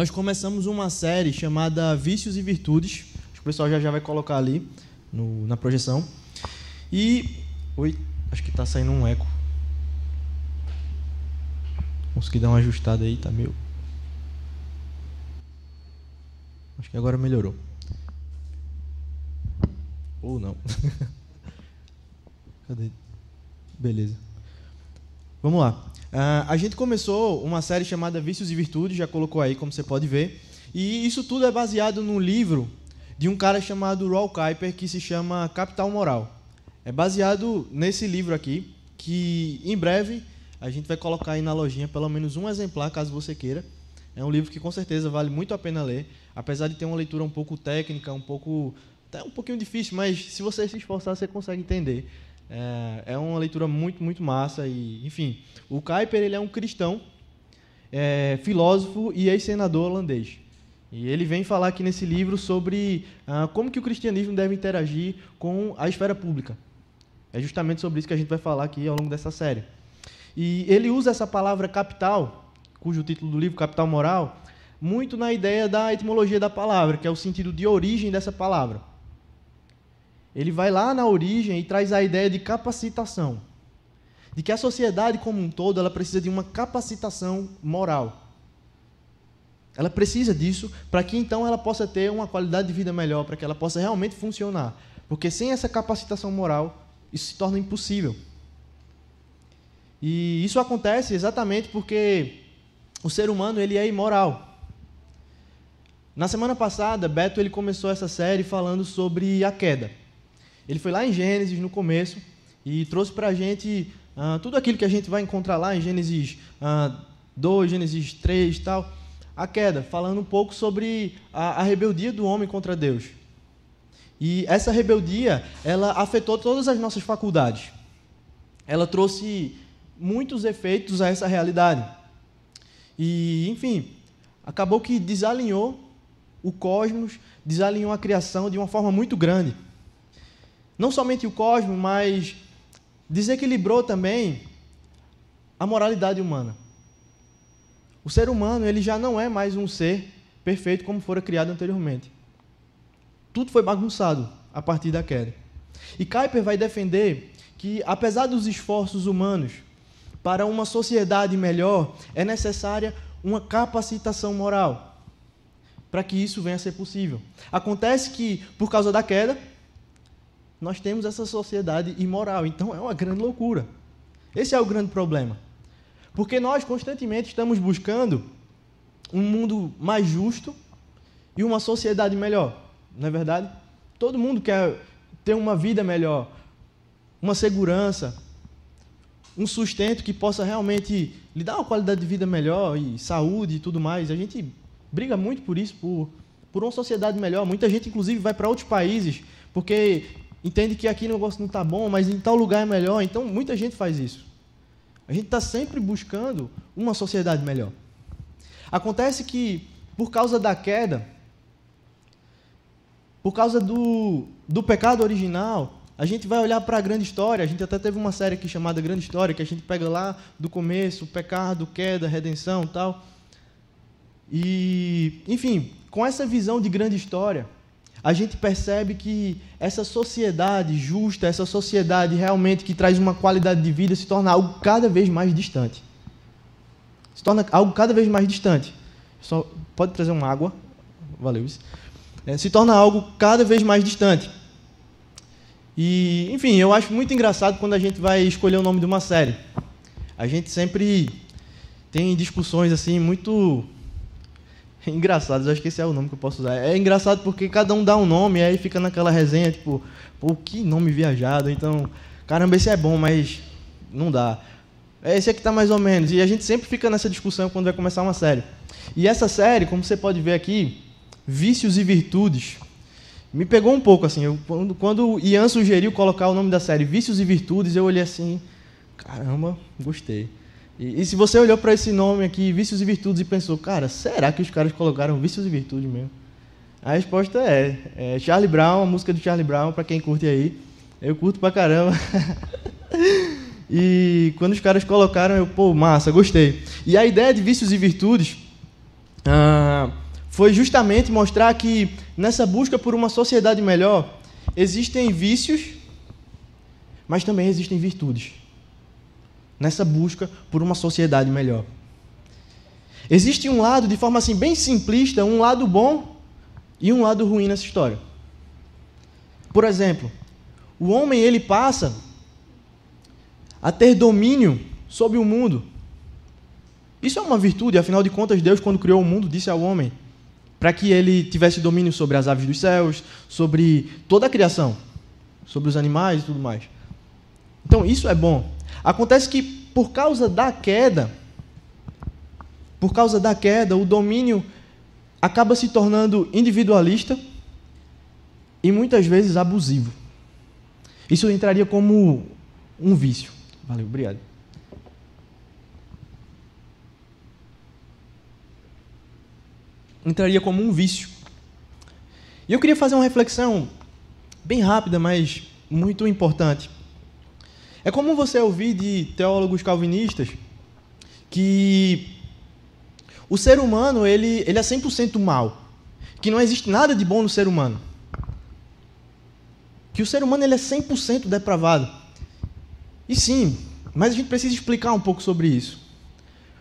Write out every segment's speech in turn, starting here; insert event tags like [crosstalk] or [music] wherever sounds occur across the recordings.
nós começamos uma série chamada Vícios e Virtudes. Acho que o pessoal já, já vai colocar ali no, na projeção. E. Oi, acho que está saindo um eco. Consegui dar uma ajustada aí, tá meio. Acho que agora melhorou. Ou não. [laughs] Cadê? Beleza. Vamos lá. Uh, a gente começou uma série chamada Vícios e Virtudes, já colocou aí, como você pode ver. E isso tudo é baseado num livro de um cara chamado Raul Kuiper, que se chama Capital Moral. É baseado nesse livro aqui, que em breve a gente vai colocar aí na lojinha pelo menos um exemplar, caso você queira. É um livro que com certeza vale muito a pena ler, apesar de ter uma leitura um pouco técnica, um pouco até um pouquinho difícil, mas se você se esforçar, você consegue entender. É, é uma leitura muito, muito massa. E, enfim, o Kuyper ele é um cristão, é, filósofo e ex-senador holandês. E ele vem falar aqui nesse livro sobre ah, como que o cristianismo deve interagir com a esfera pública. É justamente sobre isso que a gente vai falar aqui ao longo dessa série. E ele usa essa palavra capital, cujo título do livro Capital Moral, muito na ideia da etimologia da palavra, que é o sentido de origem dessa palavra. Ele vai lá na origem e traz a ideia de capacitação. De que a sociedade como um todo ela precisa de uma capacitação moral. Ela precisa disso para que então ela possa ter uma qualidade de vida melhor, para que ela possa realmente funcionar. Porque sem essa capacitação moral, isso se torna impossível. E isso acontece exatamente porque o ser humano ele é imoral. Na semana passada, Beto ele começou essa série falando sobre a queda. Ele foi lá em Gênesis, no começo, e trouxe para a gente uh, tudo aquilo que a gente vai encontrar lá em Gênesis uh, 2, Gênesis 3 e tal. A queda, falando um pouco sobre a, a rebeldia do homem contra Deus. E essa rebeldia, ela afetou todas as nossas faculdades. Ela trouxe muitos efeitos a essa realidade. E, enfim, acabou que desalinhou o cosmos, desalinhou a criação de uma forma muito grande não somente o cosmos, mas desequilibrou também a moralidade humana. O ser humano ele já não é mais um ser perfeito como fora criado anteriormente. Tudo foi bagunçado a partir da queda. E Kuyper vai defender que, apesar dos esforços humanos para uma sociedade melhor, é necessária uma capacitação moral para que isso venha a ser possível. Acontece que, por causa da queda, nós temos essa sociedade imoral. Então é uma grande loucura. Esse é o grande problema. Porque nós constantemente estamos buscando um mundo mais justo e uma sociedade melhor. Não é verdade? Todo mundo quer ter uma vida melhor, uma segurança, um sustento que possa realmente lhe dar uma qualidade de vida melhor e saúde e tudo mais. A gente briga muito por isso, por, por uma sociedade melhor. Muita gente, inclusive, vai para outros países porque entende que aqui o negócio não está bom, mas em tal lugar é melhor. Então, muita gente faz isso. A gente está sempre buscando uma sociedade melhor. Acontece que, por causa da queda, por causa do, do pecado original, a gente vai olhar para a grande história. A gente até teve uma série aqui chamada Grande História, que a gente pega lá do começo, pecado, queda, redenção tal. E, enfim, com essa visão de grande história, a gente percebe que essa sociedade justa, essa sociedade realmente que traz uma qualidade de vida, se torna algo cada vez mais distante. Se torna algo cada vez mais distante. Só pode trazer uma água, valeu isso. É, se torna algo cada vez mais distante. E, enfim, eu acho muito engraçado quando a gente vai escolher o nome de uma série. A gente sempre tem discussões assim muito é [laughs] engraçado, acho que esse é o nome que eu posso usar. É engraçado porque cada um dá um nome, aí fica naquela resenha, tipo, pô, que nome viajado. Então, caramba, esse é bom, mas não dá. É esse aqui tá mais ou menos. E a gente sempre fica nessa discussão quando vai começar uma série. E essa série, como você pode ver aqui, Vícios e Virtudes, me pegou um pouco assim. Eu, quando, quando o Ian sugeriu colocar o nome da série Vícios e Virtudes, eu olhei assim, caramba, gostei. E, e se você olhou para esse nome aqui, Vícios e Virtudes, e pensou, cara, será que os caras colocaram Vícios e Virtudes mesmo? A resposta é, é Charlie Brown, a música do Charlie Brown, para quem curte aí. Eu curto pra caramba. [laughs] e quando os caras colocaram, eu, pô, massa, gostei. E a ideia de Vícios e Virtudes, ah, foi justamente mostrar que nessa busca por uma sociedade melhor existem vícios, mas também existem virtudes. Nessa busca por uma sociedade melhor. Existe um lado, de forma assim bem simplista, um lado bom e um lado ruim nessa história. Por exemplo, o homem ele passa a ter domínio sobre o mundo. Isso é uma virtude, afinal de contas, Deus, quando criou o mundo, disse ao homem para que ele tivesse domínio sobre as aves dos céus, sobre toda a criação, sobre os animais e tudo mais. Então, isso é bom. Acontece que, por causa da queda, por causa da queda, o domínio acaba se tornando individualista e muitas vezes abusivo. Isso entraria como um vício. Valeu, obrigado. Entraria como um vício. E eu queria fazer uma reflexão bem rápida, mas muito importante. É comum você ouvir de teólogos calvinistas que o ser humano ele, ele é 100% mal, que não existe nada de bom no ser humano. Que o ser humano ele é 100% depravado. E sim, mas a gente precisa explicar um pouco sobre isso.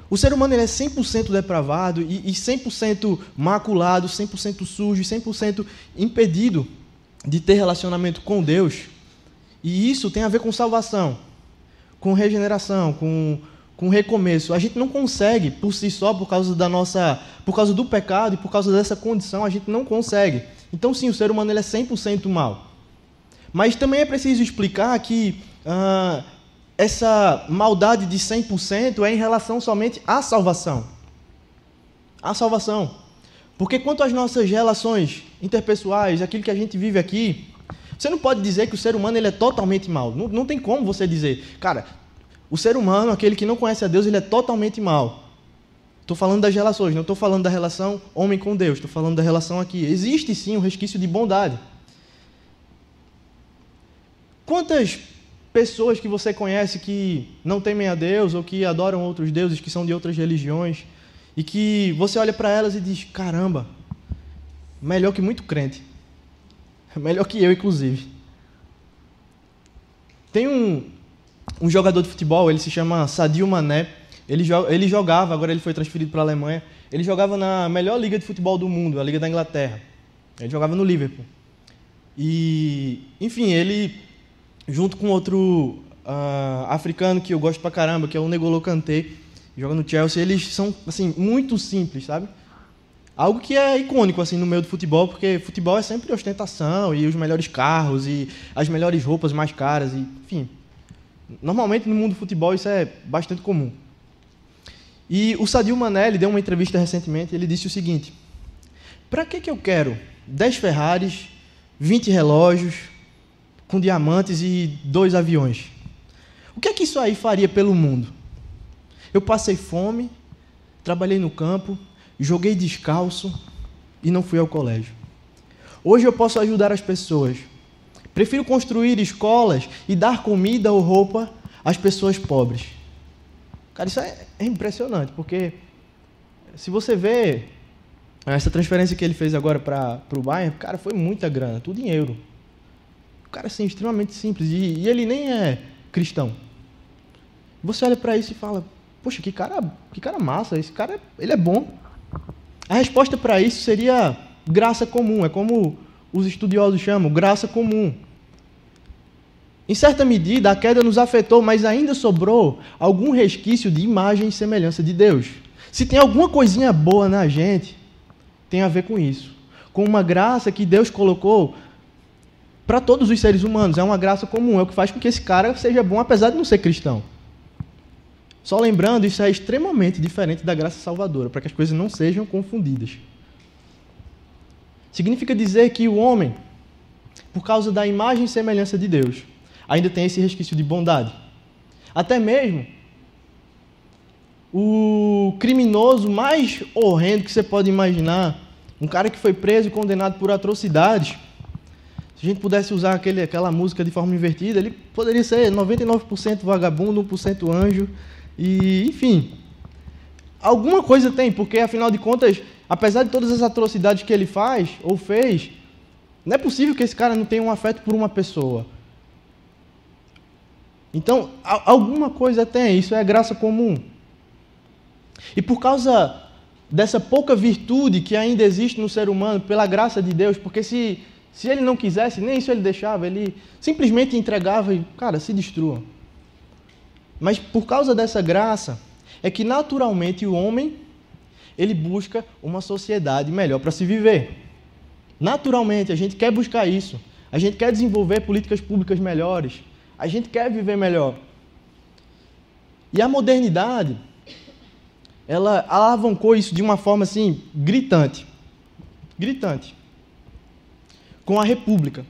O ser humano ele é 100% depravado e, e 100% maculado, 100% sujo, 100% impedido de ter relacionamento com Deus. E isso tem a ver com salvação, com regeneração, com, com recomeço. A gente não consegue por si só, por causa da nossa, por causa do pecado e por causa dessa condição, a gente não consegue. Então sim, o ser humano ele é 100% mal. Mas também é preciso explicar que ah, essa maldade de 100% é em relação somente à salvação. À salvação. Porque quanto às nossas relações interpessoais, aquilo que a gente vive aqui, você não pode dizer que o ser humano ele é totalmente mal. Não, não tem como você dizer, cara, o ser humano, aquele que não conhece a Deus, ele é totalmente mal. Estou falando das relações, não estou falando da relação homem com Deus, estou falando da relação aqui. Existe sim um resquício de bondade. Quantas pessoas que você conhece que não temem a Deus ou que adoram outros deuses, que são de outras religiões, e que você olha para elas e diz: caramba, melhor que muito crente. [laughs] Melhor que eu, inclusive. Tem um, um jogador de futebol, ele se chama Sadio Mané. Ele, ele jogava, agora ele foi transferido para a Alemanha. Ele jogava na melhor liga de futebol do mundo, a Liga da Inglaterra. Ele jogava no Liverpool. E, enfim, ele junto com outro uh, africano que eu gosto pra caramba, que é o Negolo Kanté, joga no Chelsea, eles são assim muito simples, sabe? Algo que é icônico assim no meio do futebol, porque futebol é sempre ostentação e os melhores carros e as melhores roupas mais caras e, enfim. Normalmente no mundo do futebol isso é bastante comum. E o Sadio Mané, ele deu uma entrevista recentemente, ele disse o seguinte: "Para que que eu quero 10 Ferraris, 20 relógios, com diamantes e dois aviões. O que é que isso aí faria pelo mundo? Eu passei fome, trabalhei no campo, joguei descalço e não fui ao colégio. Hoje eu posso ajudar as pessoas. Prefiro construir escolas e dar comida ou roupa às pessoas pobres. Cara, isso é, é impressionante, porque se você vê essa transferência que ele fez agora para o Bayern, cara, foi muita grana, tudo em euro. O cara assim, extremamente simples. E, e ele nem é cristão. Você olha para isso e fala: Poxa, que cara, que cara massa. Esse cara ele é bom. A resposta para isso seria graça comum. É como os estudiosos chamam, graça comum. Em certa medida, a queda nos afetou, mas ainda sobrou algum resquício de imagem e semelhança de Deus. Se tem alguma coisinha boa na gente, tem a ver com isso. Com uma graça que Deus colocou para todos os seres humanos. É uma graça comum, é o que faz com que esse cara seja bom, apesar de não ser cristão. Só lembrando, isso é extremamente diferente da graça salvadora, para que as coisas não sejam confundidas. Significa dizer que o homem, por causa da imagem e semelhança de Deus, ainda tem esse resquício de bondade. Até mesmo o criminoso mais horrendo que você pode imaginar, um cara que foi preso e condenado por atrocidades, se a gente pudesse usar aquele, aquela música de forma invertida, ele poderia ser 99% vagabundo, 1% anjo. E, enfim, alguma coisa tem, porque afinal de contas, apesar de todas as atrocidades que ele faz ou fez, não é possível que esse cara não tenha um afeto por uma pessoa. Então, alguma coisa tem, isso é graça comum. E por causa dessa pouca virtude que ainda existe no ser humano, pela graça de Deus, porque se, se ele não quisesse, nem isso ele deixava, ele simplesmente entregava e, cara, se destrua. Mas por causa dessa graça, é que naturalmente o homem ele busca uma sociedade melhor para se viver. Naturalmente, a gente quer buscar isso. A gente quer desenvolver políticas públicas melhores. A gente quer viver melhor. E a modernidade, ela alavancou isso de uma forma assim gritante. Gritante. Com a República.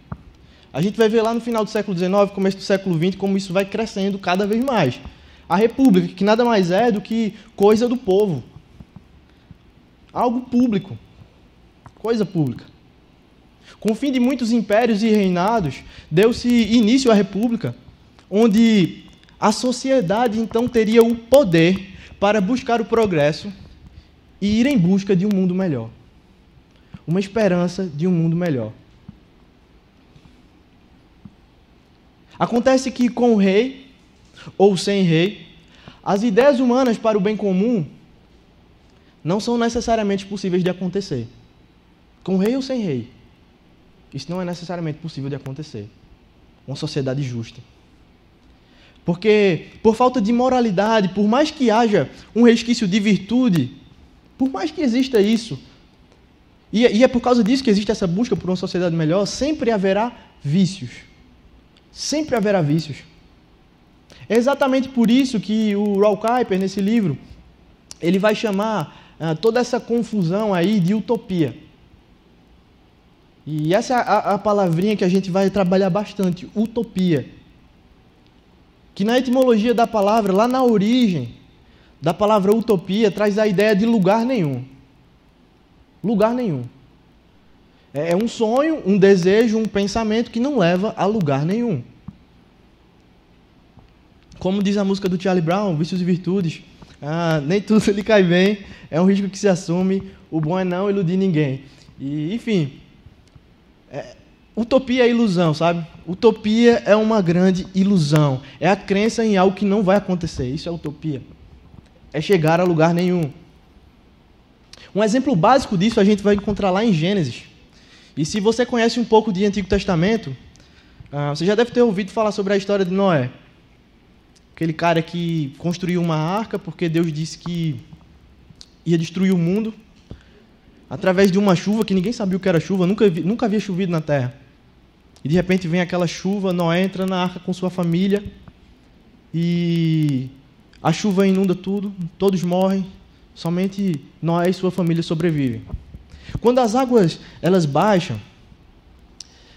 A gente vai ver lá no final do século XIX, começo do século XX, como isso vai crescendo cada vez mais. A República, que nada mais é do que coisa do povo. Algo público. Coisa pública. Com o fim de muitos impérios e reinados, deu-se início à República, onde a sociedade então teria o poder para buscar o progresso e ir em busca de um mundo melhor. Uma esperança de um mundo melhor. Acontece que com o rei, ou sem rei, as ideias humanas para o bem comum não são necessariamente possíveis de acontecer. Com rei ou sem rei. Isso não é necessariamente possível de acontecer. Uma sociedade justa. Porque, por falta de moralidade, por mais que haja um resquício de virtude, por mais que exista isso, e, e é por causa disso que existe essa busca por uma sociedade melhor, sempre haverá vícios. Sempre haverá vícios. É exatamente por isso que o Raul Kuyper, nesse livro, ele vai chamar ah, toda essa confusão aí de utopia. E essa é a, a palavrinha que a gente vai trabalhar bastante, utopia. Que na etimologia da palavra, lá na origem da palavra utopia, traz a ideia de lugar nenhum. Lugar nenhum. É, é um sonho, um desejo, um pensamento que não leva a lugar nenhum. Como diz a música do Charlie Brown, Vícios e Virtudes, ah, nem tudo [laughs] lhe cai bem, é um risco que se assume, o bom é não iludir ninguém. E, enfim, é, utopia é ilusão, sabe? Utopia é uma grande ilusão. É a crença em algo que não vai acontecer. Isso é utopia. É chegar a lugar nenhum. Um exemplo básico disso a gente vai encontrar lá em Gênesis. E se você conhece um pouco de Antigo Testamento, ah, você já deve ter ouvido falar sobre a história de Noé. Aquele cara que construiu uma arca porque Deus disse que ia destruir o mundo através de uma chuva que ninguém sabia o que era chuva, nunca, nunca havia chovido na terra. E de repente vem aquela chuva, Noé entra na arca com sua família e a chuva inunda tudo, todos morrem, somente Noé e sua família sobrevivem. Quando as águas elas baixam,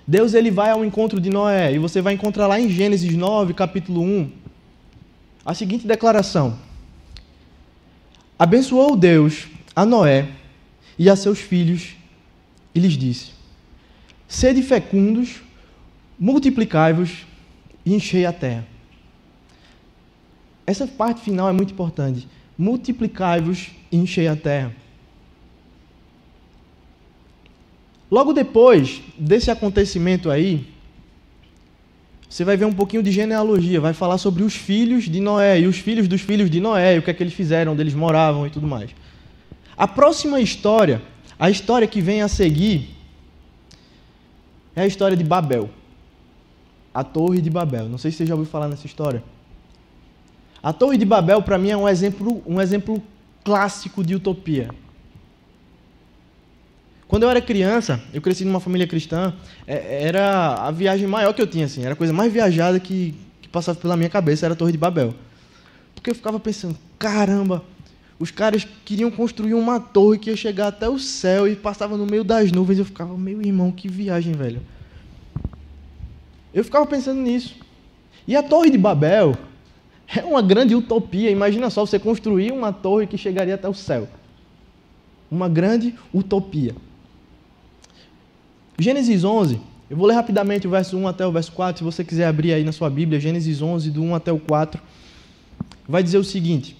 Deus ele vai ao encontro de Noé, e você vai encontrar lá em Gênesis 9, capítulo 1, a seguinte declaração: Abençoou Deus a Noé e a seus filhos e lhes disse: Sede fecundos, multiplicai-vos e enchei a terra. Essa parte final é muito importante. Multiplicai-vos e enchei a terra. Logo depois desse acontecimento aí, você vai ver um pouquinho de genealogia, vai falar sobre os filhos de Noé e os filhos dos filhos de Noé, o que é que eles fizeram, onde eles moravam e tudo mais. A próxima história, a história que vem a seguir, é a história de Babel. A Torre de Babel. Não sei se você já ouviu falar nessa história. A Torre de Babel, para mim, é um exemplo, um exemplo clássico de utopia. Quando eu era criança, eu cresci numa família cristã, é, era a viagem maior que eu tinha, assim, era a coisa mais viajada que, que passava pela minha cabeça, era a Torre de Babel. Porque eu ficava pensando, caramba, os caras queriam construir uma torre que ia chegar até o céu e passava no meio das nuvens. Eu ficava, meu irmão, que viagem, velho. Eu ficava pensando nisso. E a Torre de Babel é uma grande utopia. Imagina só você construir uma torre que chegaria até o céu. Uma grande utopia. Gênesis 11, eu vou ler rapidamente o verso 1 até o verso 4, se você quiser abrir aí na sua Bíblia, Gênesis 11, do 1 até o 4, vai dizer o seguinte: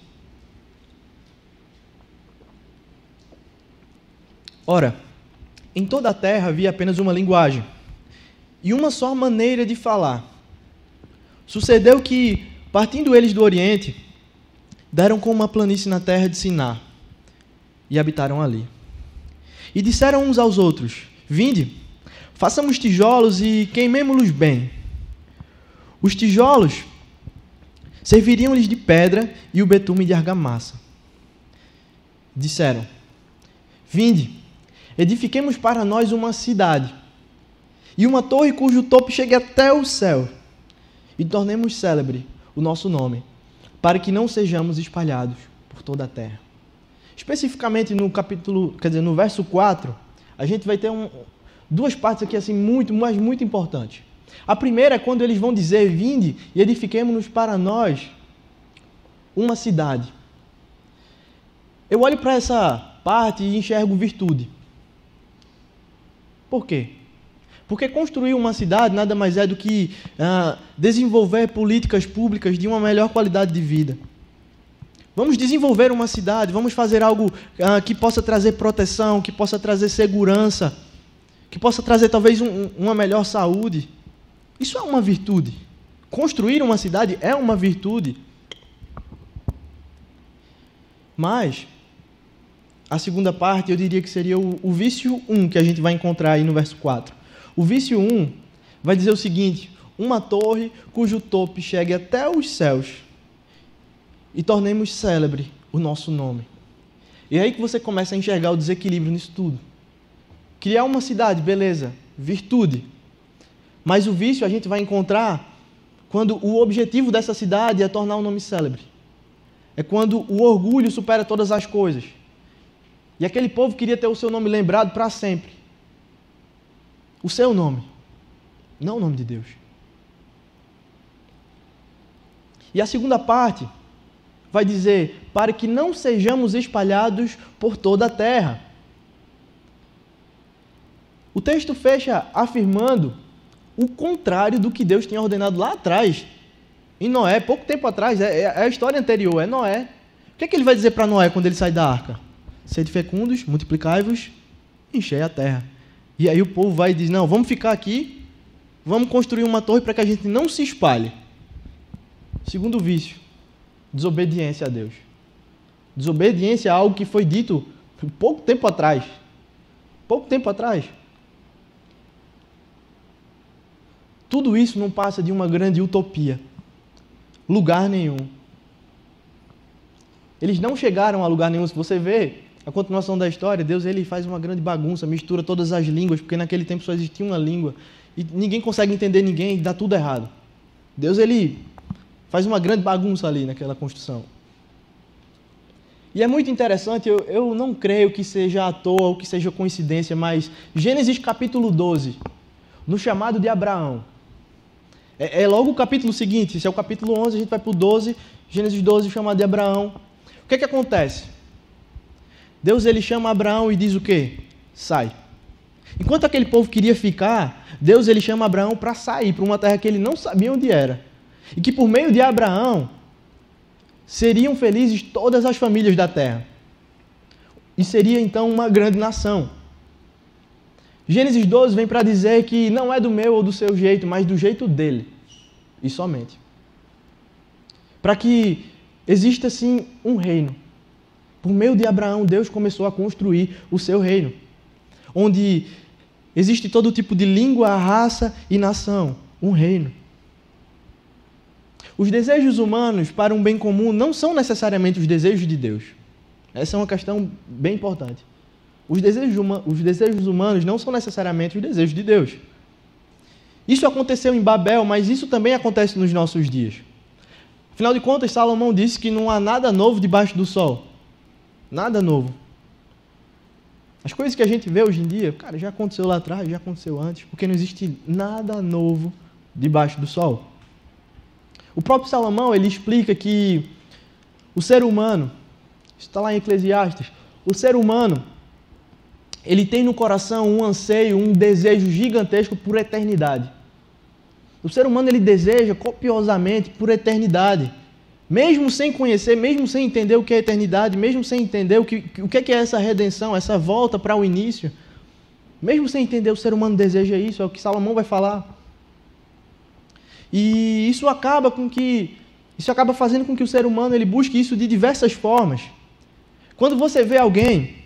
Ora, em toda a terra havia apenas uma linguagem e uma só maneira de falar. Sucedeu que, partindo eles do Oriente, deram com uma planície na terra de Siná e habitaram ali. E disseram uns aos outros: Vinde, façamos tijolos e queimemo-los bem. Os tijolos serviriam-lhes de pedra e o betume de argamassa. Disseram: Vinde, edifiquemos para nós uma cidade e uma torre cujo topo chegue até o céu, e tornemos célebre o nosso nome, para que não sejamos espalhados por toda a terra. Especificamente no capítulo, quer dizer, no verso 4, a gente vai ter um, duas partes aqui assim muito, mas muito importantes. A primeira é quando eles vão dizer: "Vinde e edifiquemos-nos para nós uma cidade". Eu olho para essa parte e enxergo virtude. Por quê? Porque construir uma cidade nada mais é do que ah, desenvolver políticas públicas de uma melhor qualidade de vida. Vamos desenvolver uma cidade, vamos fazer algo ah, que possa trazer proteção, que possa trazer segurança, que possa trazer talvez um, uma melhor saúde. Isso é uma virtude. Construir uma cidade é uma virtude. Mas, a segunda parte eu diria que seria o, o vício 1 que a gente vai encontrar aí no verso 4. O vício 1 vai dizer o seguinte: uma torre cujo topo chegue até os céus e tornemos célebre o nosso nome. E é aí que você começa a enxergar o desequilíbrio nisso tudo. Criar uma cidade, beleza, virtude. Mas o vício a gente vai encontrar quando o objetivo dessa cidade é tornar um nome célebre. É quando o orgulho supera todas as coisas. E aquele povo queria ter o seu nome lembrado para sempre o seu nome, não o nome de Deus. E a segunda parte vai dizer: para que não sejamos espalhados por toda a terra. O texto fecha afirmando o contrário do que Deus tinha ordenado lá atrás. Em Noé, pouco tempo atrás, é, é a história anterior, é Noé. O que, é que ele vai dizer para Noé quando ele sai da arca? Sede fecundos, multiplicai-vos, enchei a terra. E aí o povo vai e diz: Não, vamos ficar aqui, vamos construir uma torre para que a gente não se espalhe. Segundo vício, desobediência a Deus. Desobediência a algo que foi dito pouco tempo atrás. Pouco tempo atrás. Tudo isso não passa de uma grande utopia. Lugar nenhum. Eles não chegaram a lugar nenhum. Se você vê a continuação da história, Deus ele faz uma grande bagunça, mistura todas as línguas, porque naquele tempo só existia uma língua e ninguém consegue entender ninguém e dá tudo errado. Deus ele faz uma grande bagunça ali naquela construção. E é muito interessante, eu, eu não creio que seja à toa ou que seja coincidência, mas Gênesis capítulo 12, no chamado de Abraão. É, é logo o capítulo seguinte, se é o capítulo 11, a gente vai para o 12, Gênesis 12, o chamado de Abraão. O que é que acontece? Deus ele chama Abraão e diz o quê? Sai. Enquanto aquele povo queria ficar, Deus ele chama Abraão para sair para uma terra que ele não sabia onde era. E que por meio de Abraão seriam felizes todas as famílias da terra. E seria então uma grande nação. Gênesis 12 vem para dizer que não é do meu ou do seu jeito, mas do jeito dele. E somente. Para que exista assim um reino por meio de Abraão, Deus começou a construir o seu reino, onde existe todo tipo de língua, raça e nação, um reino. Os desejos humanos para um bem comum não são necessariamente os desejos de Deus. Essa é uma questão bem importante. Os desejos, os desejos humanos não são necessariamente os desejos de Deus. Isso aconteceu em Babel, mas isso também acontece nos nossos dias. Afinal de contas, Salomão disse que não há nada novo debaixo do sol. Nada novo. As coisas que a gente vê hoje em dia, cara, já aconteceu lá atrás, já aconteceu antes, porque não existe nada novo debaixo do sol. O próprio Salomão, ele explica que o ser humano, está lá em Eclesiastes, o ser humano, ele tem no coração um anseio, um desejo gigantesco por eternidade. O ser humano, ele deseja copiosamente por eternidade mesmo sem conhecer, mesmo sem entender o que é eternidade, mesmo sem entender o que, o que é essa redenção, essa volta para o início, mesmo sem entender o ser humano deseja isso, é o que Salomão vai falar. E isso acaba com que isso acaba fazendo com que o ser humano ele busque isso de diversas formas. Quando você vê alguém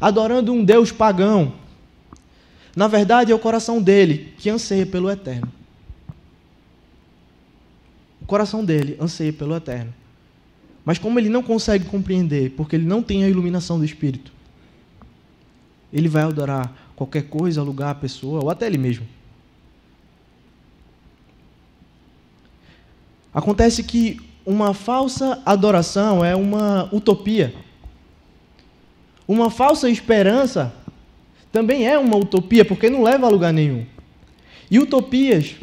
adorando um Deus pagão, na verdade é o coração dele que anseia pelo eterno. O coração dele anseia pelo eterno. Mas como ele não consegue compreender, porque ele não tem a iluminação do Espírito, ele vai adorar qualquer coisa, lugar, pessoa, ou até ele mesmo. Acontece que uma falsa adoração é uma utopia. Uma falsa esperança também é uma utopia, porque não leva a lugar nenhum. E utopias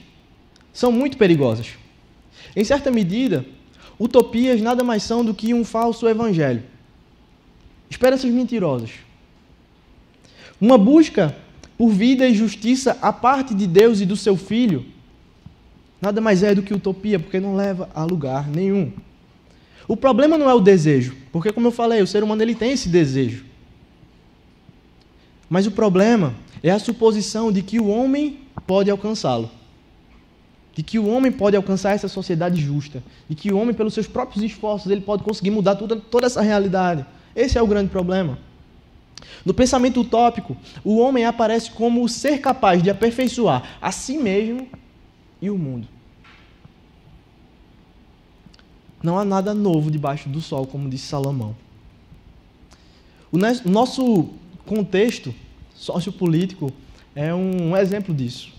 são muito perigosas. Em certa medida, utopias nada mais são do que um falso evangelho. Esperanças mentirosas. Uma busca por vida e justiça à parte de Deus e do seu filho nada mais é do que utopia, porque não leva a lugar nenhum. O problema não é o desejo, porque como eu falei, o ser humano ele tem esse desejo. Mas o problema é a suposição de que o homem pode alcançá-lo de que o homem pode alcançar essa sociedade justa, de que o homem, pelos seus próprios esforços, ele pode conseguir mudar toda, toda essa realidade. Esse é o grande problema. No pensamento utópico, o homem aparece como o ser capaz de aperfeiçoar a si mesmo e o mundo. Não há nada novo debaixo do sol, como disse Salomão. O nosso contexto sociopolítico é um exemplo disso.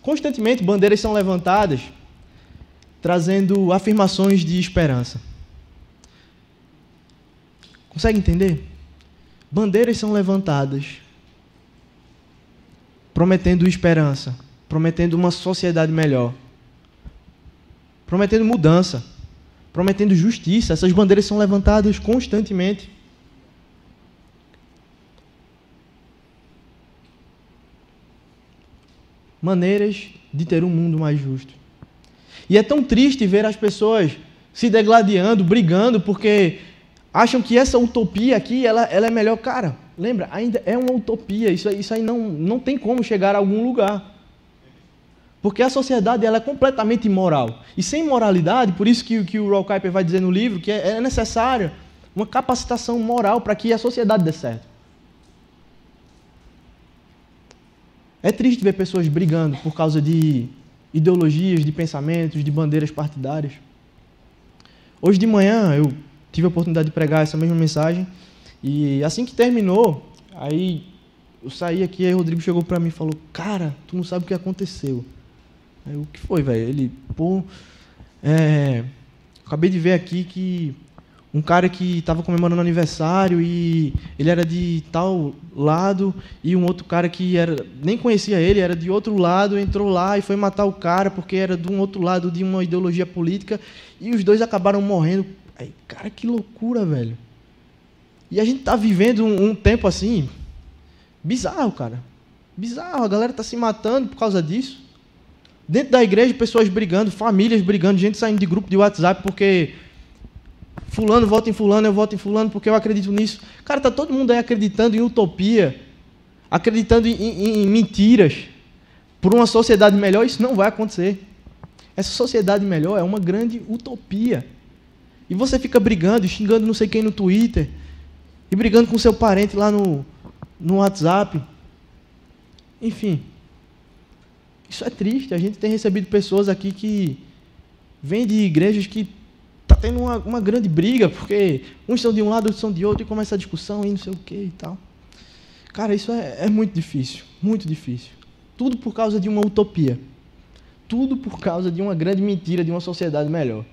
Constantemente, bandeiras são levantadas trazendo afirmações de esperança. Consegue entender? Bandeiras são levantadas prometendo esperança, prometendo uma sociedade melhor, prometendo mudança, prometendo justiça. Essas bandeiras são levantadas constantemente. Maneiras de ter um mundo mais justo. E é tão triste ver as pessoas se degladiando, brigando, porque acham que essa utopia aqui ela, ela é melhor. Cara, lembra, ainda é uma utopia, isso, isso aí não, não tem como chegar a algum lugar. Porque a sociedade ela é completamente imoral. E sem moralidade, por isso que, que o Raul Kuyper vai dizer no livro, que é, é necessária uma capacitação moral para que a sociedade dê certo. É triste ver pessoas brigando por causa de ideologias, de pensamentos, de bandeiras partidárias. Hoje de manhã eu tive a oportunidade de pregar essa mesma mensagem e assim que terminou, aí eu saí aqui e o Rodrigo chegou para mim e falou: "Cara, tu não sabe o que aconteceu". Aí o que foi, velho? Ele, pô, é, acabei de ver aqui que um cara que estava comemorando aniversário e ele era de tal lado e um outro cara que era nem conhecia ele, era de outro lado, entrou lá e foi matar o cara porque era de um outro lado de uma ideologia política e os dois acabaram morrendo. Aí, cara, que loucura, velho. E a gente está vivendo um, um, tempo assim bizarro, cara. Bizarro, a galera está se matando por causa disso. Dentro da igreja, pessoas brigando, famílias brigando, gente saindo de grupo de WhatsApp porque Fulano vota em fulano, eu voto em fulano porque eu acredito nisso. Cara, tá todo mundo aí acreditando em utopia, acreditando em, em, em mentiras por uma sociedade melhor. Isso não vai acontecer. Essa sociedade melhor é uma grande utopia. E você fica brigando, xingando não sei quem no Twitter, e brigando com seu parente lá no, no WhatsApp. Enfim. Isso é triste. A gente tem recebido pessoas aqui que vêm de igrejas que tendo uma, uma grande briga, porque uns são de um lado, outros são de outro, e começa a discussão e não sei o que e tal. Cara, isso é, é muito difícil, muito difícil. Tudo por causa de uma utopia. Tudo por causa de uma grande mentira de uma sociedade melhor.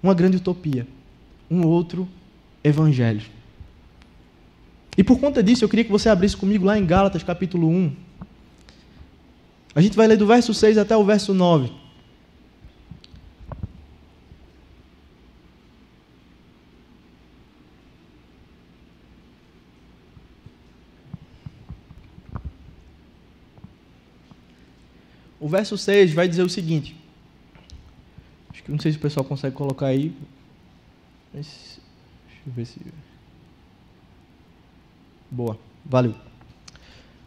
Uma grande utopia. Um outro evangelho. E por conta disso, eu queria que você abrisse comigo lá em Gálatas, capítulo 1. A gente vai ler do verso 6 até o verso 9. O verso 6 vai dizer o seguinte: Acho que não sei se o pessoal consegue colocar aí. Mas, deixa eu ver se. Boa, valeu.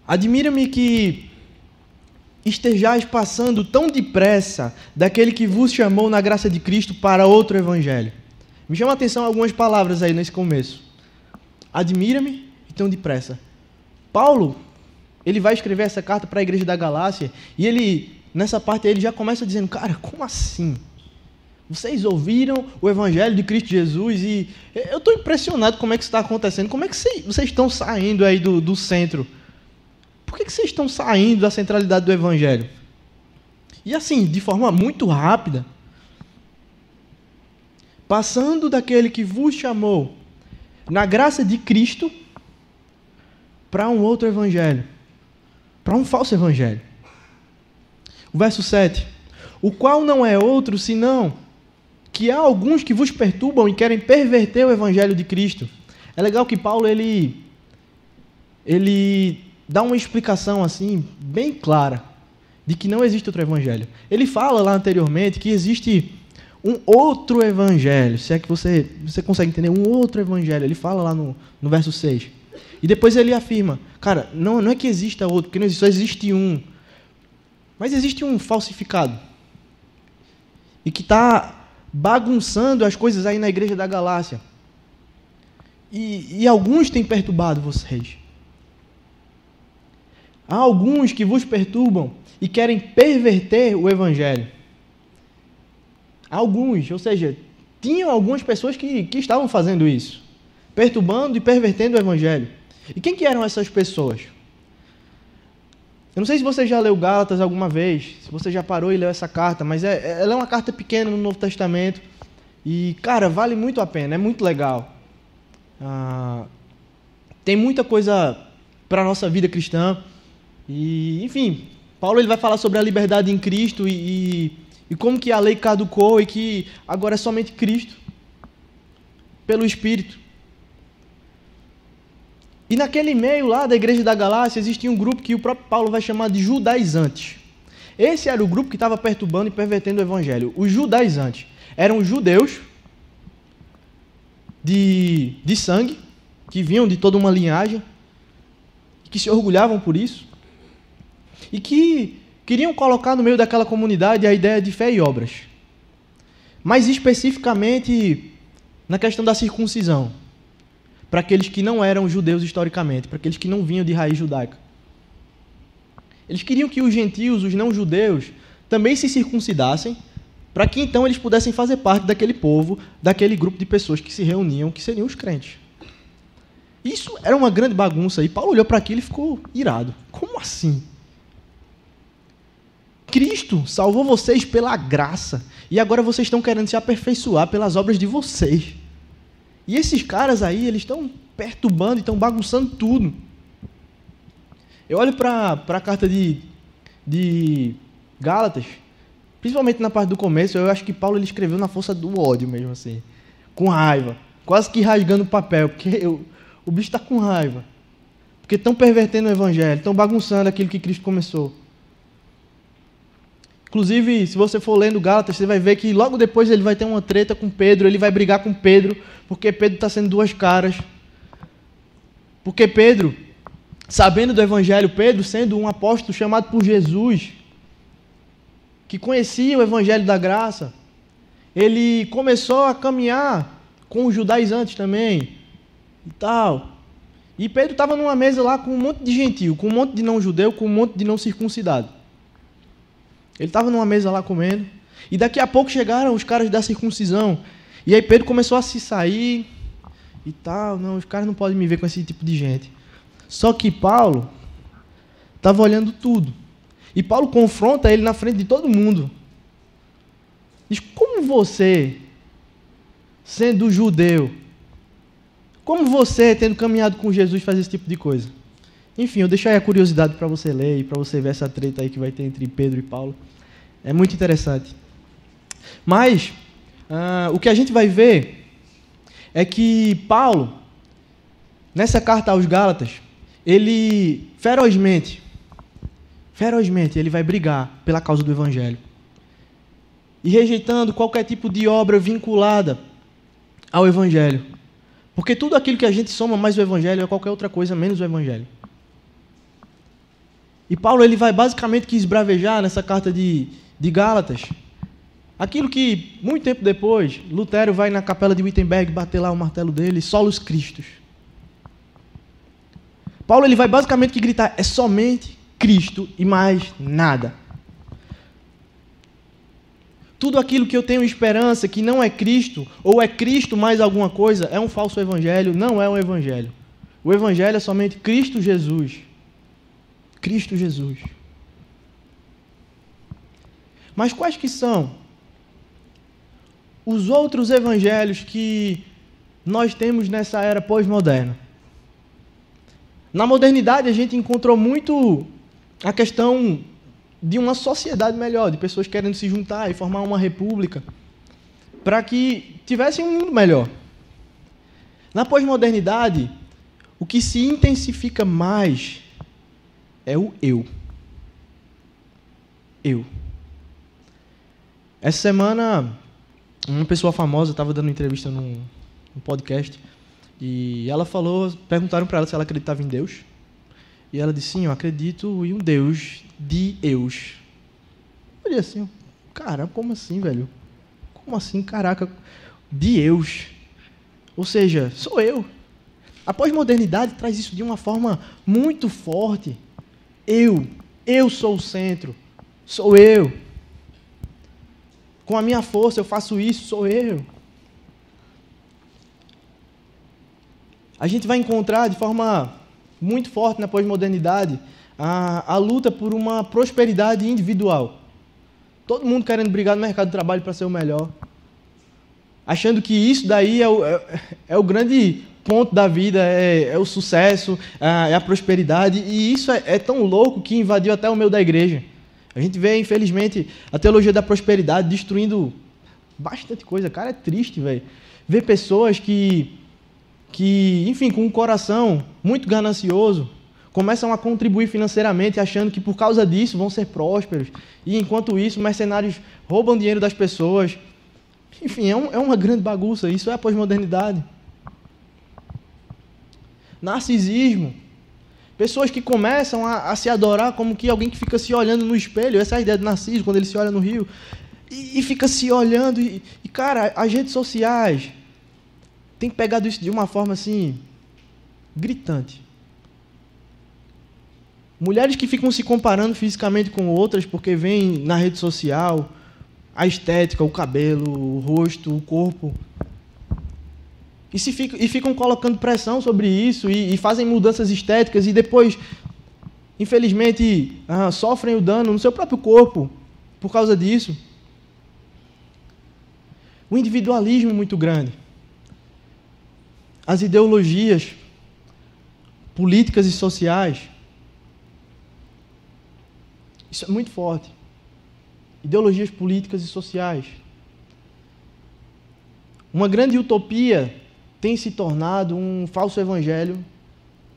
Admira-me que estejais passando tão depressa daquele que vos chamou na graça de Cristo para outro evangelho. Me chama a atenção algumas palavras aí nesse começo. Admira-me e tão depressa. Paulo, ele vai escrever essa carta para a igreja da Galácia e ele, nessa parte, ele já começa dizendo: Cara, como assim? Vocês ouviram o evangelho de Cristo Jesus e eu estou impressionado como é que isso está acontecendo. Como é que vocês estão saindo aí do, do centro? Por que, que vocês estão saindo da centralidade do evangelho? E assim, de forma muito rápida, passando daquele que vos chamou na graça de Cristo para um outro evangelho, para um falso evangelho. O verso 7: O qual não é outro senão que há alguns que vos perturbam e querem perverter o evangelho de Cristo. É legal que Paulo ele ele dá uma explicação assim bem clara de que não existe outro evangelho. Ele fala lá anteriormente que existe um outro evangelho, se é que você, você consegue entender, um outro evangelho. Ele fala lá no, no verso 6. E depois ele afirma, cara, não, não é que exista outro, porque não existe, só existe um. Mas existe um falsificado. E que está bagunçando as coisas aí na igreja da Galácia. E, e alguns têm perturbado vocês. Há alguns que vos perturbam e querem perverter o evangelho. Alguns, ou seja, tinham algumas pessoas que, que estavam fazendo isso, perturbando e pervertendo o evangelho. E quem que eram essas pessoas? Eu não sei se você já leu Gálatas alguma vez, se você já parou e leu essa carta, mas é, ela é uma carta pequena no Novo Testamento. E, cara, vale muito a pena, é muito legal. Ah, tem muita coisa para a nossa vida cristã. E, enfim, Paulo ele vai falar sobre a liberdade em Cristo e, e, e como que a lei caducou e que agora é somente Cristo, pelo Espírito. E naquele meio lá da igreja da Galácia existia um grupo que o próprio Paulo vai chamar de judaizantes. Esse era o grupo que estava perturbando e pervertendo o evangelho. Os judaizantes eram judeus de, de sangue, que vinham de toda uma linhagem, que se orgulhavam por isso, e que queriam colocar no meio daquela comunidade a ideia de fé e obras. Mais especificamente na questão da circuncisão para aqueles que não eram judeus historicamente, para aqueles que não vinham de raiz judaica. Eles queriam que os gentios, os não-judeus, também se circuncidassem, para que então eles pudessem fazer parte daquele povo, daquele grupo de pessoas que se reuniam, que seriam os crentes. Isso era uma grande bagunça, e Paulo olhou para aquilo e ficou irado. Como assim? Cristo salvou vocês pela graça, e agora vocês estão querendo se aperfeiçoar pelas obras de vocês. E esses caras aí, eles estão perturbando, estão bagunçando tudo. Eu olho para a carta de, de Gálatas, principalmente na parte do começo, eu acho que Paulo ele escreveu na força do ódio mesmo, assim, com raiva, quase que rasgando o papel, porque eu, o bicho está com raiva. Porque estão pervertendo o evangelho, estão bagunçando aquilo que Cristo começou. Inclusive, se você for lendo Gálatas, você vai ver que logo depois ele vai ter uma treta com Pedro, ele vai brigar com Pedro, porque Pedro está sendo duas caras. Porque Pedro, sabendo do Evangelho, Pedro sendo um apóstolo chamado por Jesus, que conhecia o Evangelho da graça, ele começou a caminhar com os judaizantes também e tal. E Pedro estava numa mesa lá com um monte de gentil, com um monte de não judeu, com um monte de não circuncidado. Ele estava numa mesa lá comendo. E daqui a pouco chegaram os caras da circuncisão. E aí Pedro começou a se sair e tal. Não, os caras não podem me ver com esse tipo de gente. Só que Paulo estava olhando tudo. E Paulo confronta ele na frente de todo mundo. Diz: Como você, sendo judeu, como você, tendo caminhado com Jesus, faz esse tipo de coisa? Enfim, eu deixo aí a curiosidade para você ler e para você ver essa treta aí que vai ter entre Pedro e Paulo. É muito interessante. Mas, uh, o que a gente vai ver é que Paulo, nessa carta aos Gálatas, ele ferozmente, ferozmente, ele vai brigar pela causa do Evangelho. e rejeitando qualquer tipo de obra vinculada ao Evangelho. Porque tudo aquilo que a gente soma mais o Evangelho é qualquer outra coisa menos o Evangelho. E Paulo ele vai basicamente que esbravejar nessa carta de, de Gálatas. Aquilo que, muito tempo depois, Lutero vai na capela de Wittenberg bater lá o martelo dele, solos Cristos. Paulo ele vai basicamente que gritar, é somente Cristo e mais nada. Tudo aquilo que eu tenho esperança que não é Cristo, ou é Cristo mais alguma coisa, é um falso evangelho, não é um evangelho. O evangelho é somente Cristo Jesus. Cristo Jesus. Mas quais que são os outros evangelhos que nós temos nessa era pós-moderna? Na modernidade a gente encontrou muito a questão de uma sociedade melhor, de pessoas querendo se juntar e formar uma república, para que tivessem um mundo melhor. Na pós-modernidade, o que se intensifica mais é o eu. Eu. Essa semana, uma pessoa famosa estava dando entrevista num, num podcast e ela falou, perguntaram para ela se ela acreditava em Deus. E ela disse: Sim, eu acredito em um Deus de eus. Eu disse assim: Cara, como assim, velho? Como assim, caraca? De eus. Ou seja, sou eu. A pós-modernidade traz isso de uma forma muito forte. Eu. Eu sou o centro. Sou eu. Com a minha força eu faço isso, sou eu. A gente vai encontrar de forma muito forte na pós-modernidade a, a luta por uma prosperidade individual. Todo mundo querendo brigar no mercado de trabalho para ser o melhor. Achando que isso daí é o, é, é o grande ponto da vida, é, é o sucesso, é, é a prosperidade. E isso é, é tão louco que invadiu até o meio da igreja. A gente vê, infelizmente, a teologia da prosperidade destruindo bastante coisa. Cara, é triste, velho. Ver pessoas que que, enfim, com um coração muito ganancioso, começam a contribuir financeiramente, achando que por causa disso vão ser prósperos. E enquanto isso, mercenários roubam dinheiro das pessoas. Enfim, é, um, é uma grande bagunça. Isso é a pós-modernidade. Narcisismo. Pessoas que começam a, a, se adorar como que alguém que fica se olhando no espelho. Essa é a ideia do Narciso, quando ele se olha no rio. E, e fica se olhando. E, e, cara, as redes sociais, tem pegado isso de uma forma assim gritante. Mulheres que ficam se comparando fisicamente com outras porque vêm na rede social a estética, o cabelo, o rosto, o corpo. E, se ficam, e ficam colocando pressão sobre isso e, e fazem mudanças estéticas e depois, infelizmente, ah, sofrem o dano no seu próprio corpo por causa disso. O individualismo muito grande as ideologias políticas e sociais. Isso é muito forte. Ideologias políticas e sociais. Uma grande utopia tem se tornado um falso evangelho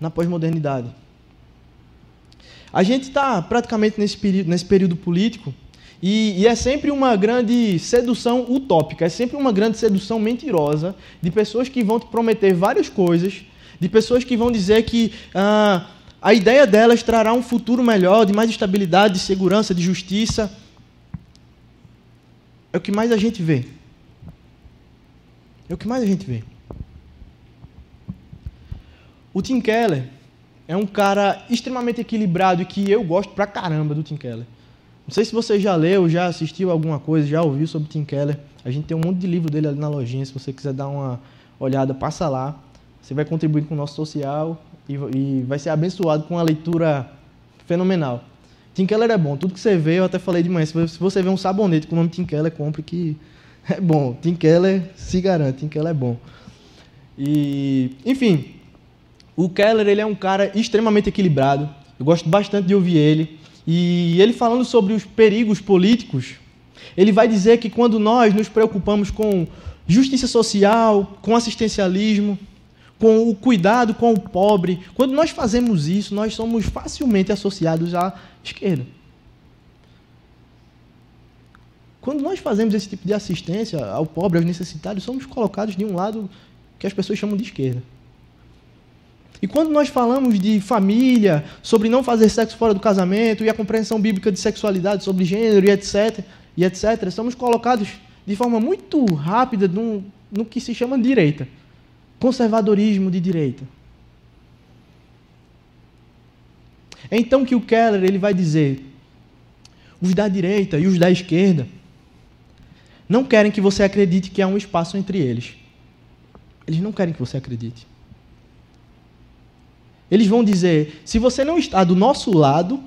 na pós-modernidade. A gente está praticamente nesse período, nesse período político e, e, é sempre uma grande sedução utópica, é sempre uma grande sedução mentirosa de pessoas que vão te prometer várias coisas, de pessoas que vão dizer que ah, a ideia delas trará um futuro melhor, de mais estabilidade, de segurança, de justiça. É o que mais a gente vê. É o que mais a gente vê. O Tim Keller é um cara extremamente equilibrado e que eu gosto pra caramba do Tim Keller. Não sei se você já leu, já assistiu alguma coisa, já ouviu sobre Tim Keller. A gente tem um monte de livro dele ali na lojinha. Se você quiser dar uma olhada, passa lá. Você vai contribuir com o nosso social e, vai ser abençoado com uma leitura fenomenal. Tim Keller é bom. Tudo que você vê, eu até falei de manhã. Se você vê um sabonete com o nome Tim Keller, compre que [laughs] é bom. Tim Keller se garante. Tim Keller é bom. E, enfim, o Keller ele é um cara extremamente equilibrado. Eu gosto bastante de ouvir ele. E ele falando sobre os perigos políticos, ele vai dizer que quando nós nos preocupamos com justiça social, com assistencialismo, com o cuidado com o pobre, quando nós fazemos isso, nós somos facilmente associados à esquerda. Quando nós fazemos esse tipo de assistência ao pobre, aos necessitados, somos colocados de um lado que as pessoas chamam de esquerda. E quando nós falamos de família, sobre não fazer sexo fora do casamento e a compreensão bíblica de sexualidade, sobre gênero e etc, e etc, somos colocados de forma muito rápida no, no que se chama direita. Conservadorismo de direita. É então que o Keller ele vai dizer: os da direita e os da esquerda não querem que você acredite que há um espaço entre eles. Eles não querem que você acredite. Eles vão dizer: se você não está do nosso lado,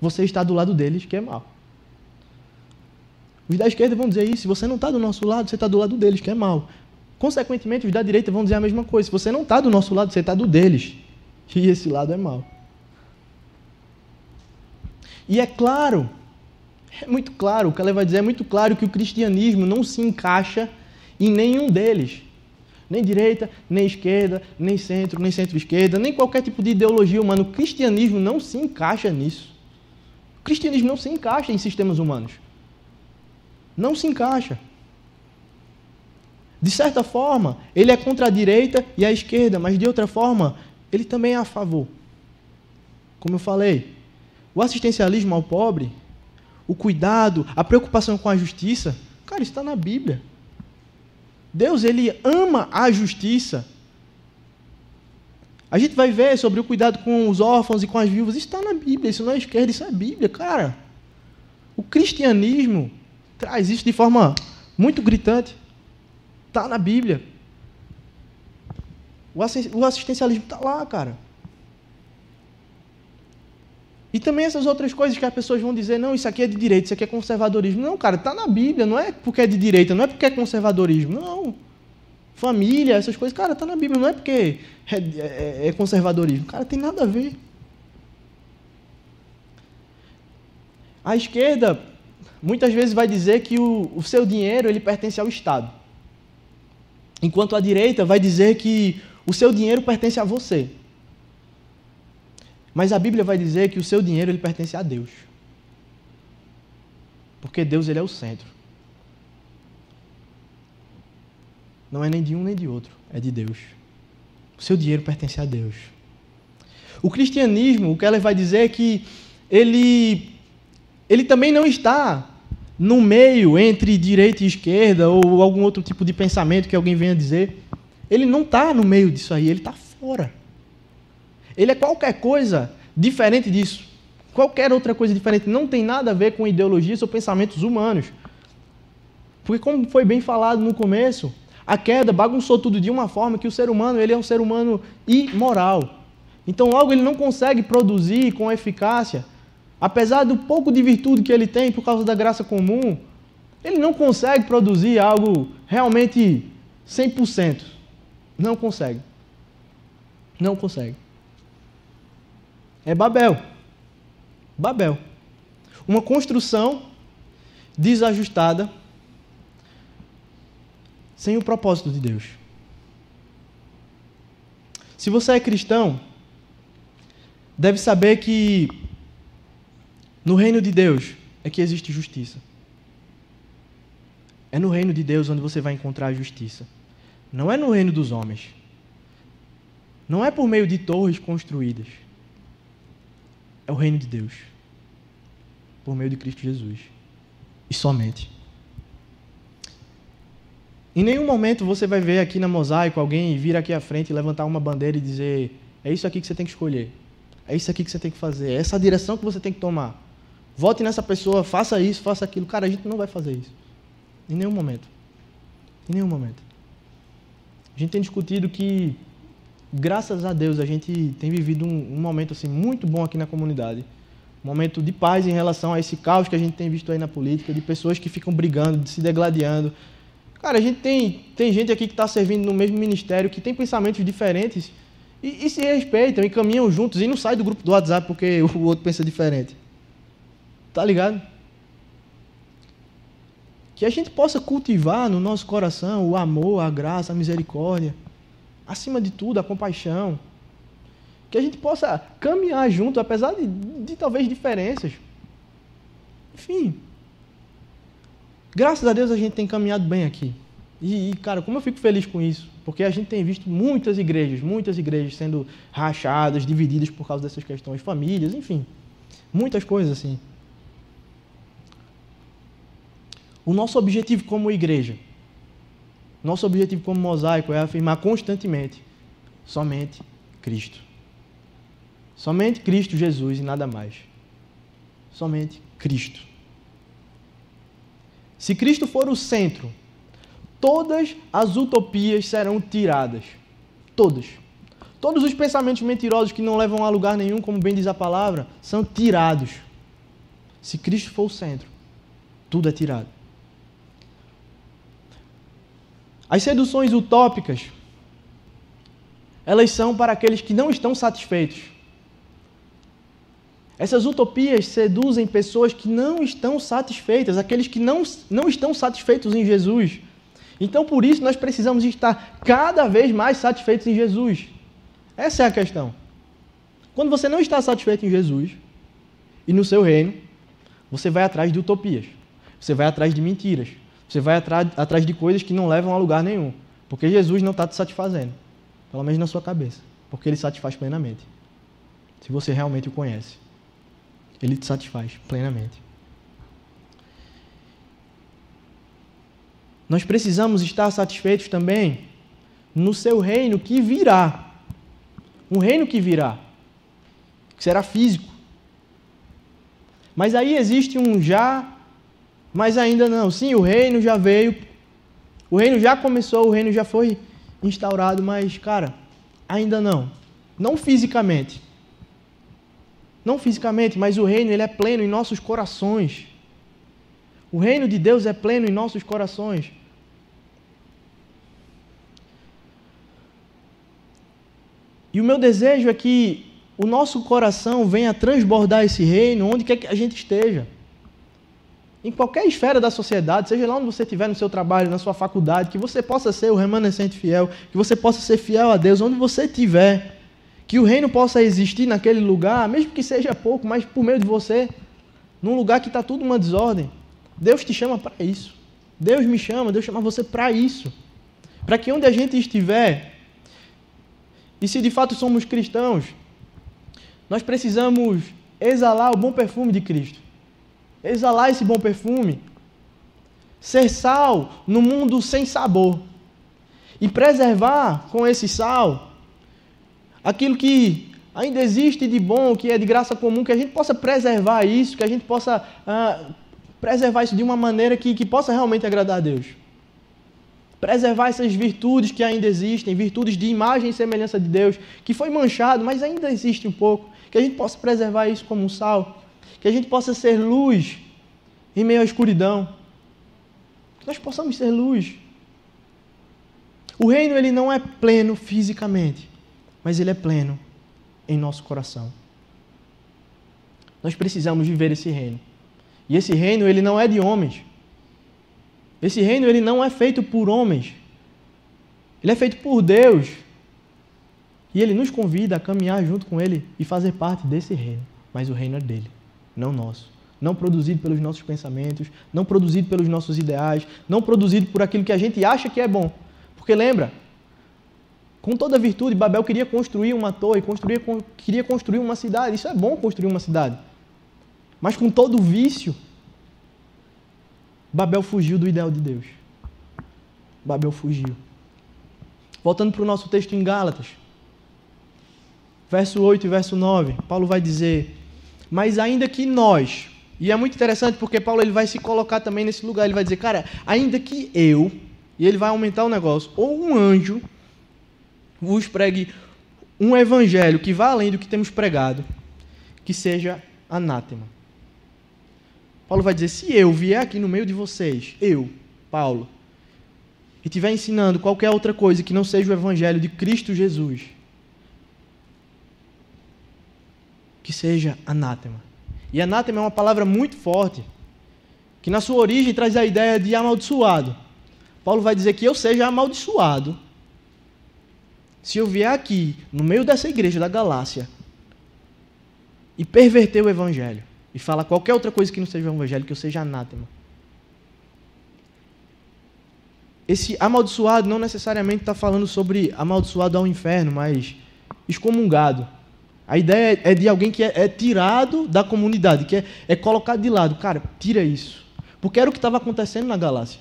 você está do lado deles, que é mal. Os da esquerda vão dizer isso: se você não está do nosso lado, você está do lado deles, que é mal. Consequentemente, os da direita vão dizer a mesma coisa: se você não está do nosso lado, você está do deles, e esse lado é mal. E é claro, é muito claro, o que ela vai dizer é muito claro que o cristianismo não se encaixa em nenhum deles. Nem direita, nem esquerda, nem centro, nem centro-esquerda, nem qualquer tipo de ideologia humana. O cristianismo não se encaixa nisso. O cristianismo não se encaixa em sistemas humanos. Não se encaixa. De certa forma, ele é contra a direita e a esquerda, mas de outra forma, ele também é a favor. Como eu falei, o assistencialismo ao pobre, o cuidado, a preocupação com a justiça, cara, está na Bíblia. Deus, ele ama a justiça. A gente vai ver sobre o cuidado com os órfãos e com as viúvas. Isso está na Bíblia, isso não é esquerda, isso é Bíblia, cara. O cristianismo traz isso de forma muito gritante. Está na Bíblia. O assistencialismo está lá, cara. E também essas outras coisas que as pessoas vão dizer, não, isso aqui é de direita, isso aqui é conservadorismo. Não, cara, está na Bíblia, não é porque é de direita, não é porque é conservadorismo. Não. Família, essas coisas, cara, está na Bíblia, não é porque é, é, é conservadorismo. Cara, tem nada a ver. A esquerda muitas vezes vai dizer que o, o seu dinheiro ele pertence ao Estado. Enquanto a direita vai dizer que o seu dinheiro pertence a você. Mas a Bíblia vai dizer que o seu dinheiro ele pertence a Deus. Porque Deus ele é o centro. Não é nem de um nem de outro, é de Deus. O seu dinheiro pertence a Deus. O cristianismo, o que ela vai dizer é que ele, ele também não está no meio entre direita e esquerda ou algum outro tipo de pensamento que alguém venha dizer. Ele não está no meio disso aí, ele está fora. Ele é qualquer coisa diferente disso. Qualquer outra coisa diferente. Não tem nada a ver com ideologias ou pensamentos humanos. Porque, como foi bem falado no começo, a queda bagunçou tudo de uma forma que o ser humano ele é um ser humano imoral. Então, logo, ele não consegue produzir com eficácia, apesar do pouco de virtude que ele tem por causa da graça comum, ele não consegue produzir algo realmente 100%. Não consegue. Não consegue é Babel. Babel. Uma construção desajustada sem o propósito de Deus. Se você é cristão, deve saber que no reino de Deus é que existe justiça. É no reino de Deus onde você vai encontrar a justiça. Não é no reino dos homens. Não é por meio de torres construídas é o reino de Deus. Por meio de Cristo Jesus. E somente. Em nenhum momento você vai ver aqui na mosaico alguém vir aqui à frente e levantar uma bandeira e dizer: é isso aqui que você tem que escolher. É isso aqui que você tem que fazer. É essa direção que você tem que tomar. Vote nessa pessoa, faça isso, faça aquilo. Cara, a gente não vai fazer isso. Em nenhum momento. Em nenhum momento. A gente tem discutido que graças a Deus, a gente tem vivido um, um, momento assim muito bom aqui na comunidade. Um momento de paz em relação a esse caos que a gente tem visto aí na política, de pessoas que ficam brigando, se degladiando. Cara, a gente tem, tem gente aqui que está servindo no mesmo ministério, que tem pensamentos diferentes e, e, se respeitam e caminham juntos e não sai do grupo do WhatsApp porque [laughs] o outro pensa diferente. Tá ligado? Que a gente possa cultivar no nosso coração o amor, a graça, a misericórdia acima de tudo, a compaixão. Que a gente possa caminhar junto, apesar de, de talvez diferenças. Enfim. Graças a Deus a gente tem caminhado bem aqui. E, e, cara, como eu fico feliz com isso, porque a gente tem visto muitas igrejas, muitas igrejas sendo rachadas, divididas por causa dessas questões, famílias, enfim, muitas coisas assim. O nosso objetivo como igreja, nosso objetivo como mosaico é afirmar constantemente somente Cristo. Somente Cristo Jesus e nada mais. Somente Cristo. Se Cristo for o centro, todas as utopias serão tiradas. Todas. Todos os pensamentos mentirosos que não levam a lugar nenhum, como bem diz a palavra, são tirados. Se Cristo for o centro, tudo é tirado. As seduções utópicas, elas são para aqueles que não estão satisfeitos. Essas utopias seduzem pessoas que não estão satisfeitas, aqueles que não, não estão satisfeitos em Jesus. Então, por isso, nós precisamos estar cada vez mais satisfeitos em Jesus. Essa é a questão. Quando você não está satisfeito em Jesus e no seu reino, você vai atrás de utopias, você vai atrás de mentiras, você vai atrás, de coisas que não levam a lugar nenhum. Porque Jesus não está te satisfazendo, pelo menos na sua cabeça, porque ele satisfaz plenamente. Se você realmente o conhece, ele te satisfaz plenamente. Nós precisamos estar satisfeitos também no seu reino que virá. Um reino que virá, que será físico. Mas aí existe um já, mas ainda não. Sim, o reino já veio, o reino já começou, o reino já foi instaurado, mas, cara, ainda não. Não fisicamente. Não fisicamente, mas o reino ele é pleno em nossos corações. O reino de Deus é pleno em nossos corações. E o meu desejo é que o nosso coração venha transbordar esse reino onde quer que a gente esteja. Em qualquer esfera da sociedade, seja lá onde você estiver no seu trabalho, na sua faculdade, que você possa ser o remanescente fiel, que você possa ser fiel a Deus onde você estiver. Que o reino possa existir naquele lugar, mesmo que seja pouco, mas por meio de você, num lugar que está tudo uma desordem. Deus te chama para isso. Deus me chama, Deus chama você para isso. Para que onde a gente estiver, e se de fato somos cristãos, nós precisamos exalar o bom perfume de Cristo. Exalar esse bom perfume. Ser sal no mundo sem sabor. E preservar com esse sal aquilo que ainda existe de bom, que é de graça comum, que a gente possa preservar isso, que a gente possa ah, preservar isso de uma maneira que, que possa realmente agradar a Deus preservar essas virtudes que ainda existem, virtudes de imagem e semelhança de Deus, que foi manchado, mas ainda existe um pouco, que a gente possa preservar isso como um sal, que a gente possa ser luz em meio à escuridão, que nós possamos ser luz. O reino ele não é pleno fisicamente, mas ele é pleno em nosso coração. Nós precisamos viver esse reino. E esse reino ele não é de homens, esse reino ele não é feito por homens. Ele é feito por Deus. E ele nos convida a caminhar junto com ele e fazer parte desse reino. Mas o reino é dele, não nosso. Não produzido pelos nossos pensamentos, não produzido pelos nossos ideais, não produzido por aquilo que a gente acha que é bom. Porque lembra, com toda virtude, Babel queria construir uma torre, construir, queria construir uma cidade. Isso é bom construir uma cidade. Mas com todo vício, Babel fugiu do ideal de Deus. Babel fugiu. Voltando para o nosso texto em Gálatas, verso 8 e verso 9, Paulo vai dizer: Mas ainda que nós, e é muito interessante porque Paulo ele vai se colocar também nesse lugar, ele vai dizer, cara, ainda que eu, e ele vai aumentar o negócio, ou um anjo vos pregue um evangelho que vá além do que temos pregado, que seja anátema. Paulo vai dizer: se eu vier aqui no meio de vocês, eu, Paulo, e estiver ensinando qualquer outra coisa que não seja o evangelho de Cristo Jesus, que seja anátema. E anátema é uma palavra muito forte, que na sua origem traz a ideia de amaldiçoado. Paulo vai dizer que eu seja amaldiçoado se eu vier aqui, no meio dessa igreja da Galácia, e perverter o evangelho e fala qualquer outra coisa que não seja o evangelho, que eu seja anátema. esse amaldiçoado não necessariamente está falando sobre amaldiçoado ao inferno, mas excomungado. A ideia é de alguém que é, é tirado da comunidade, que é, é colocado de lado. Cara, tira isso. Porque era o que estava acontecendo na Galácia.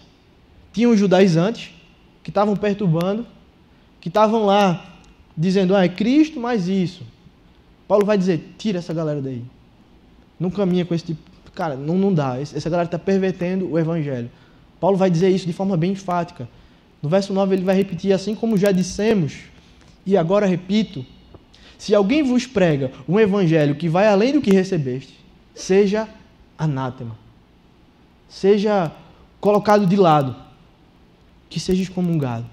Tinham os judaizantes que estavam perturbando, que estavam lá dizendo, ah, é Cristo mais isso. Paulo vai dizer, tira essa galera daí. Não caminha com esse tipo. Cara, não, não dá. Essa galera está pervertendo o evangelho. Paulo vai dizer isso de forma bem enfática. No verso 9 ele vai repetir, assim como já dissemos, e agora repito: se alguém vos prega um evangelho que vai além do que recebeste, seja anátema, seja colocado de lado, que seja excomungado.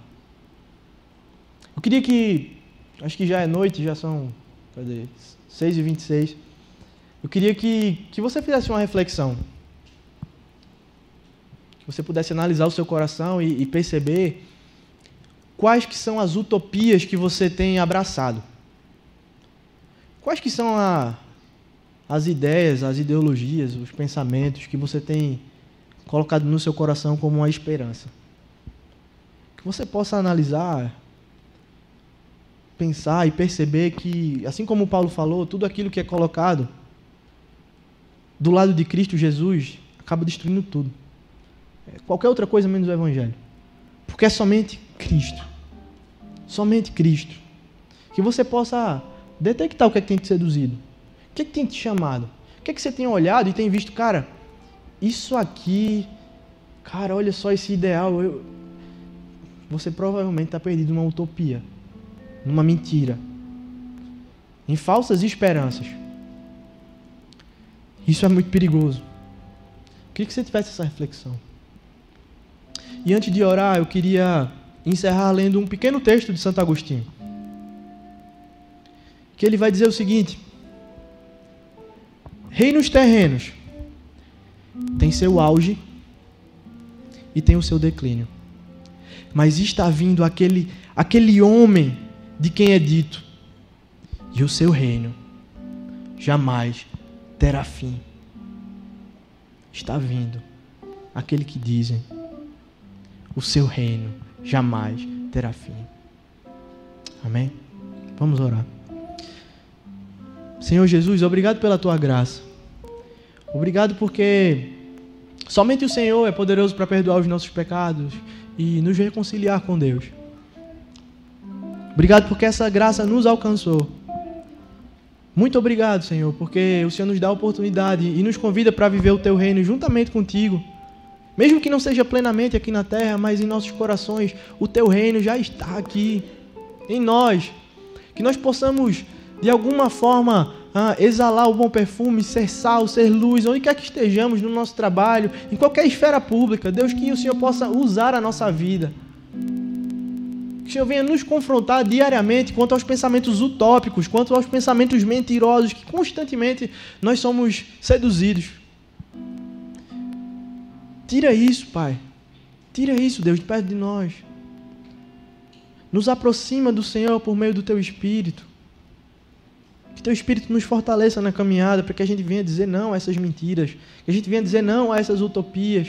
Eu queria que, acho que já é noite, já são, cadê? 6 e 26 Eu queria que, que você fizesse uma reflexão que você pudesse analisar o seu coração e, e perceber quais que são as utopias que você tem abraçado. Quais que são a, as ideias, as ideologias, os pensamentos que você tem colocado no seu coração como uma esperança. Que você possa analisar, pensar e perceber que, assim como Paulo falou, tudo aquilo que é colocado do lado de Cristo Jesus acaba destruindo tudo qualquer outra coisa menos o Evangelho. Porque é somente Cristo. Somente Cristo. Que você possa detectar o que é que tem te seduzido. O que é que tem te chamado. O que é que você tem olhado e tem visto, cara, isso aqui, cara, olha só esse ideal. Eu... Você provavelmente está perdido numa utopia, numa mentira, em falsas esperanças. Isso é muito perigoso. Queria que você tivesse essa reflexão. E antes de orar, eu queria encerrar lendo um pequeno texto de Santo Agostinho. Que ele vai dizer o seguinte: Reinos terrenos têm seu auge e tem o seu declínio. Mas está vindo aquele aquele homem de quem é dito, e o seu reino jamais terá fim. Está vindo aquele que dizem o seu reino jamais terá fim. Amém? Vamos orar. Senhor Jesus, obrigado pela tua graça. Obrigado porque somente o Senhor é poderoso para perdoar os nossos pecados e nos reconciliar com Deus. Obrigado porque essa graça nos alcançou. Muito obrigado, Senhor, porque o Senhor nos dá a oportunidade e nos convida para viver o teu reino juntamente contigo. Mesmo que não seja plenamente aqui na terra, mas em nossos corações, o teu reino já está aqui, em nós. Que nós possamos, de alguma forma, ah, exalar o bom perfume, ser sal, ser luz, onde quer que estejamos no nosso trabalho, em qualquer esfera pública. Deus, que o Senhor possa usar a nossa vida. Que o Senhor venha nos confrontar diariamente quanto aos pensamentos utópicos, quanto aos pensamentos mentirosos, que constantemente nós somos seduzidos. Tira isso, Pai. Tira isso, Deus, de perto de nós. Nos aproxima do Senhor por meio do Teu Espírito. Que Teu Espírito nos fortaleça na caminhada para que a gente venha dizer não a essas mentiras. Que a gente venha dizer não a essas utopias.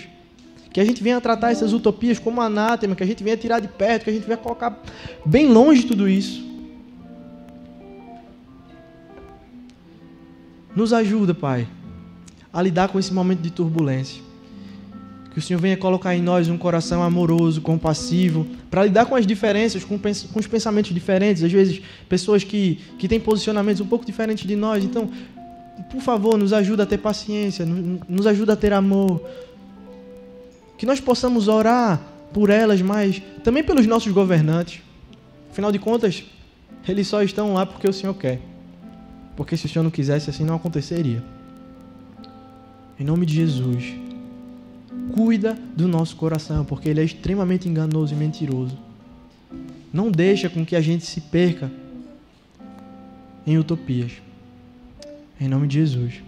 Que a gente venha tratar essas utopias como anátema. Que a gente venha tirar de perto. Que a gente venha colocar bem longe tudo isso. Nos ajuda, Pai, a lidar com esse momento de turbulência. Que o Senhor venha colocar em nós um coração amoroso, compassivo, para lidar com as diferenças, com, com, os pensamentos diferentes. Às vezes, pessoas que, que têm posicionamentos um pouco diferentes de nós. Então, por favor, nos ajuda a ter paciência, nos ajuda a ter amor. Que nós possamos orar por elas, mas também pelos nossos governantes. Afinal de contas, eles só estão lá porque o Senhor quer. Porque se o Senhor não quisesse, assim não aconteceria. Em nome de Jesus cuida do nosso coração, porque ele é extremamente enganoso e mentiroso. Não deixa com que a gente se perca em utopias. Em nome de Jesus.